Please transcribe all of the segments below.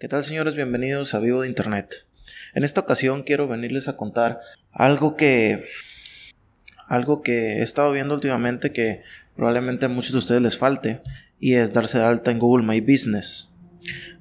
¿Qué tal señores? Bienvenidos a Vivo de Internet. En esta ocasión quiero venirles a contar algo que algo que he estado viendo últimamente que probablemente a muchos de ustedes les falte y es darse alta en Google My Business.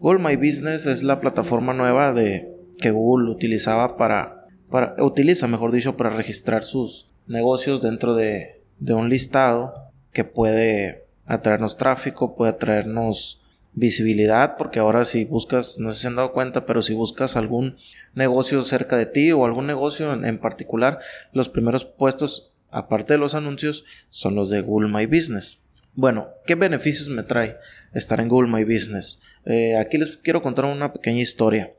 Google My Business es la plataforma nueva de que Google utilizaba para, para utiliza, mejor dicho, para registrar sus negocios dentro de, de un listado que puede atraernos tráfico, puede atraernos visibilidad, porque ahora si buscas, no sé si han dado cuenta, pero si buscas algún negocio cerca de ti o algún negocio en, en particular, los primeros puestos, aparte de los anuncios, son los de Google My Business. Bueno, ¿qué beneficios me trae estar en Google My Business? Eh, aquí les quiero contar una pequeña historia.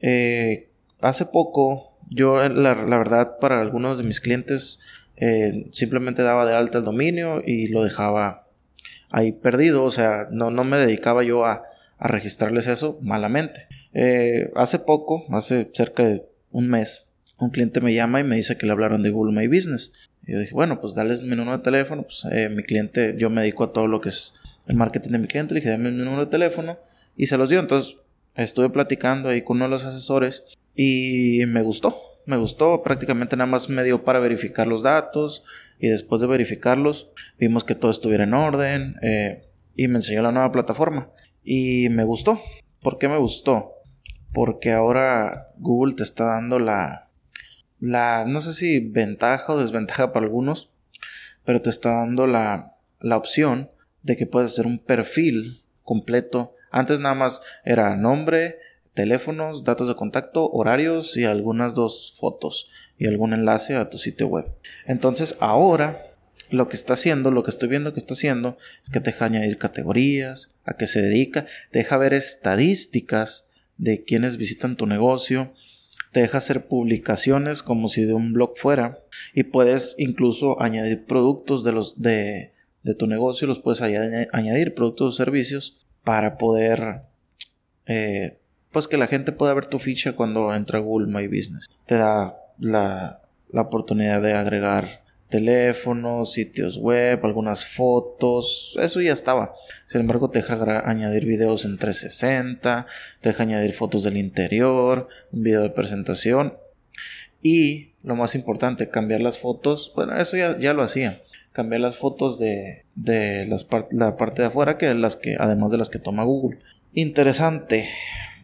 Eh, hace poco, yo la, la, verdad para algunos de mis clientes eh, simplemente daba de alta el dominio y lo dejaba ahí perdido, o sea, no, no me dedicaba yo a, a registrarles eso malamente. Eh, hace poco, hace cerca de un mes, un cliente me llama y me dice que le hablaron de Google My Business. Yo dije, bueno, pues dale mi número de teléfono, pues eh, mi cliente, yo me dedico a todo lo que es el marketing de mi cliente, le dije, dame mi número de teléfono y se los dio. Entonces estuve platicando ahí con uno de los asesores y me gustó, me gustó, prácticamente nada más me dio para verificar los datos, y después de verificarlos vimos que todo estuviera en orden eh, y me enseñó la nueva plataforma y me gustó. ¿Por qué me gustó? Porque ahora Google te está dando la, la, no sé si ventaja o desventaja para algunos, pero te está dando la, la opción de que puedes hacer un perfil completo. Antes nada más era nombre, teléfonos, datos de contacto, horarios y algunas dos fotos y algún enlace a tu sitio web. Entonces ahora lo que está haciendo, lo que estoy viendo que está haciendo, es que te deja añadir categorías, a qué se dedica, te deja ver estadísticas de quienes visitan tu negocio, te deja hacer publicaciones como si de un blog fuera y puedes incluso añadir productos de los de, de tu negocio, los puedes añadir, productos o servicios para poder eh, pues que la gente pueda ver tu ficha cuando entra a Google My Business. Te da la, la oportunidad de agregar teléfonos, sitios web, algunas fotos, eso ya estaba. Sin embargo, te deja añadir videos en 360, te deja añadir fotos del interior, un video de presentación y lo más importante, cambiar las fotos. Bueno, eso ya, ya lo hacía. Cambiar las fotos de, de las la parte de afuera que las que, además de las que toma Google. Interesante.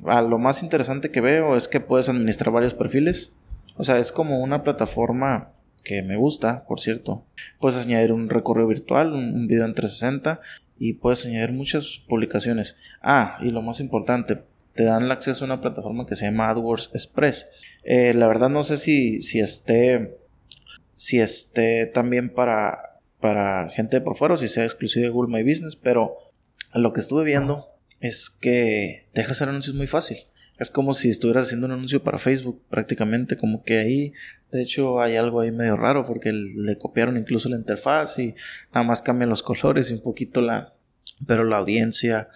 A lo más interesante que veo es que puedes administrar varios perfiles o sea, es como una plataforma que me gusta, por cierto. Puedes añadir un recorrido virtual, un, video en 360 y puedes añadir muchas publicaciones. Ah, y lo más importante, te dan el acceso a una plataforma que se llama AdWords Express. Eh, la verdad no sé si, si esté si esté también para, para gente por fuera o si sea exclusivo de Google My Business, pero lo que estuve viendo es que deja hacer anuncios muy fácil. Es como si estuvieras haciendo un anuncio para Facebook, prácticamente, como que ahí, de hecho, hay algo ahí medio raro porque le copiaron incluso la interfaz y nada más cambian los colores y un poquito la, pero la audiencia,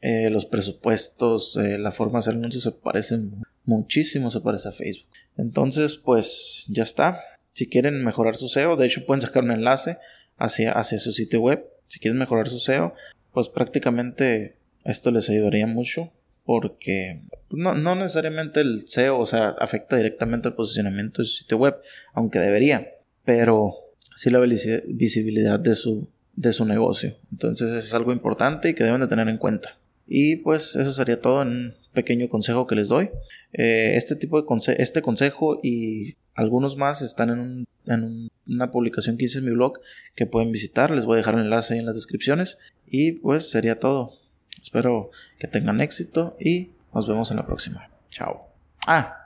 eh, los presupuestos, eh, la forma de hacer anuncios se parecen muchísimo, se parece a Facebook. Entonces, pues ya está. Si quieren mejorar su SEO, de hecho pueden sacar un enlace hacia, hacia su sitio web. Si quieren mejorar su SEO, pues prácticamente esto les ayudaría mucho porque no, no, necesariamente el SEO, o sea, afecta directamente al posicionamiento de su sitio web, aunque debería, pero sí la visibilidad de su, de su negocio. Entonces es algo importante y que deben de tener en cuenta. Y pues eso sería todo en un pequeño consejo que les doy. Eh, este tipo de conse este consejo y algunos más están en, en una publicación que hice en mi blog que pueden visitar. Les voy a dejar el enlace ahí en las descripciones. Y pues sería todo. Espero que tengan éxito y nos vemos en la próxima. Chao. Ah,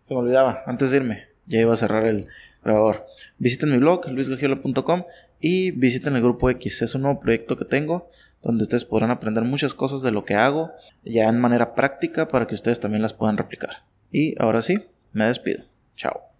se me olvidaba, antes de irme, ya iba a cerrar el grabador. Visiten mi blog, luisgagiola.com y visiten el grupo X. Es un nuevo proyecto que tengo donde ustedes podrán aprender muchas cosas de lo que hago ya en manera práctica para que ustedes también las puedan replicar. Y ahora sí, me despido. Chao.